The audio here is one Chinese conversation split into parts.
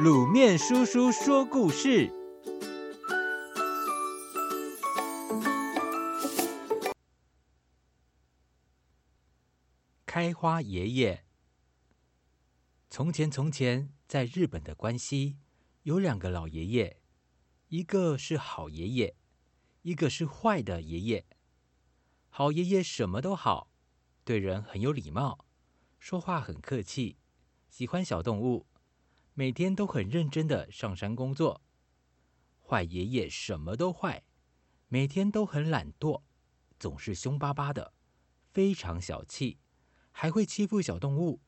卤面叔叔说故事：开花爷爷。从前，从前，在日本的关西，有两个老爷爷，一个是好爷爷，一个是坏的爷爷。好爷爷什么都好，对人很有礼貌，说话很客气，喜欢小动物。每天都很认真的上山工作。坏爷爷什么都坏，每天都很懒惰，总是凶巴巴的，非常小气，还会欺负小动物。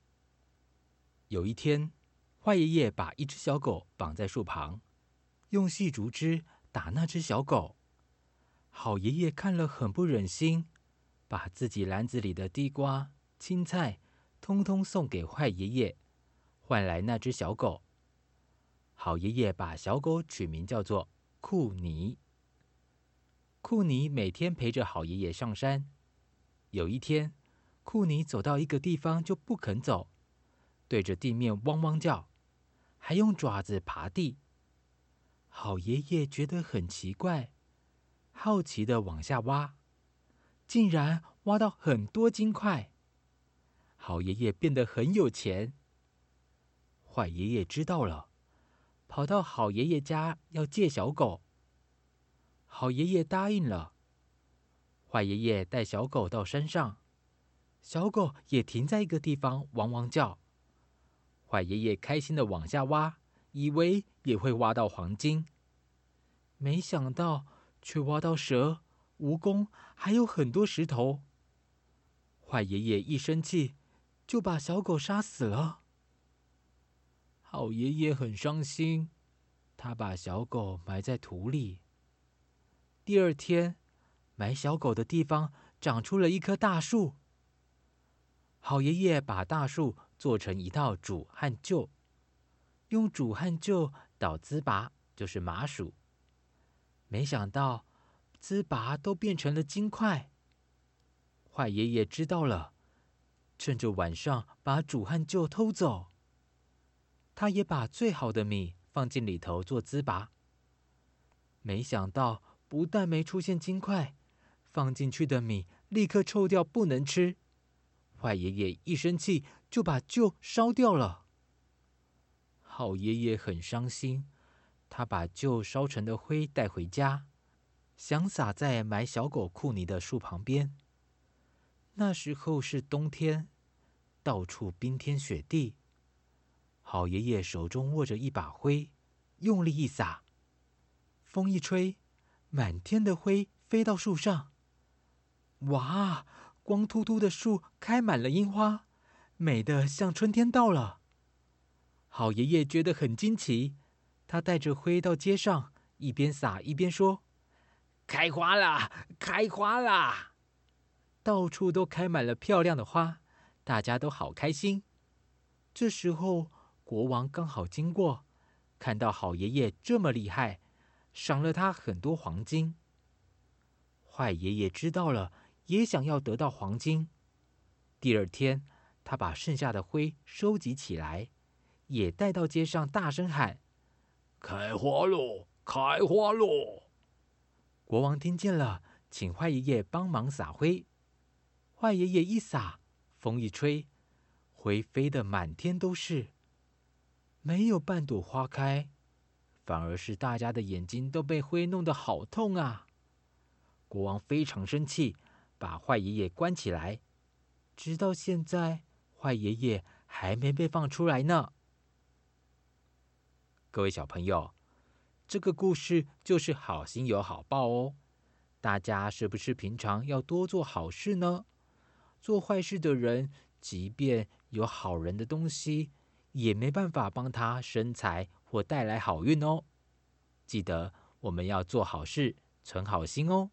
有一天，坏爷爷把一只小狗绑在树旁，用细竹枝打那只小狗。好爷爷看了很不忍心，把自己篮子里的地瓜、青菜，通通送给坏爷爷。换来那只小狗，好爷爷把小狗取名叫做库尼。库尼每天陪着好爷爷上山。有一天，库尼走到一个地方就不肯走，对着地面汪汪叫，还用爪子爬地。好爷爷觉得很奇怪，好奇的往下挖，竟然挖到很多金块。好爷爷变得很有钱。坏爷爷知道了，跑到好爷爷家要借小狗。好爷爷答应了。坏爷爷带小狗到山上，小狗也停在一个地方汪汪叫。坏爷爷开心的往下挖，以为也会挖到黄金，没想到却挖到蛇、蜈蚣，还有很多石头。坏爷爷一生气，就把小狗杀死了。好爷爷很伤心，他把小狗埋在土里。第二天，埋小狗的地方长出了一棵大树。好爷爷把大树做成一套煮和臼，用煮和臼捣糍粑，就是麻薯。没想到糍粑都变成了金块。坏爷爷知道了，趁着晚上把煮和臼偷走。他也把最好的米放进里头做糍粑，没想到不但没出现金块，放进去的米立刻臭掉，不能吃。坏爷爷一生气就把旧烧掉了。好爷爷很伤心，他把旧烧成的灰带回家，想撒在埋小狗库尼的树旁边。那时候是冬天，到处冰天雪地。好爷爷手中握着一把灰，用力一撒，风一吹，满天的灰飞到树上。哇，光秃秃的树开满了樱花，美得像春天到了。好爷爷觉得很惊奇，他带着灰到街上，一边撒一边说：“开花啦，开花啦！”到处都开满了漂亮的花，大家都好开心。这时候。国王刚好经过，看到好爷爷这么厉害，赏了他很多黄金。坏爷爷知道了，也想要得到黄金。第二天，他把剩下的灰收集起来，也带到街上，大声喊：“开花喽！开花喽！”国王听见了，请坏爷爷帮忙撒灰。坏爷爷一撒，风一吹，灰飞得满天都是。没有半朵花开，反而是大家的眼睛都被灰弄得好痛啊！国王非常生气，把坏爷爷关起来。直到现在，坏爷爷还没被放出来呢。各位小朋友，这个故事就是好心有好报哦。大家是不是平常要多做好事呢？做坏事的人，即便有好人的东西，也没办法帮他生财或带来好运哦。记得我们要做好事，存好心哦。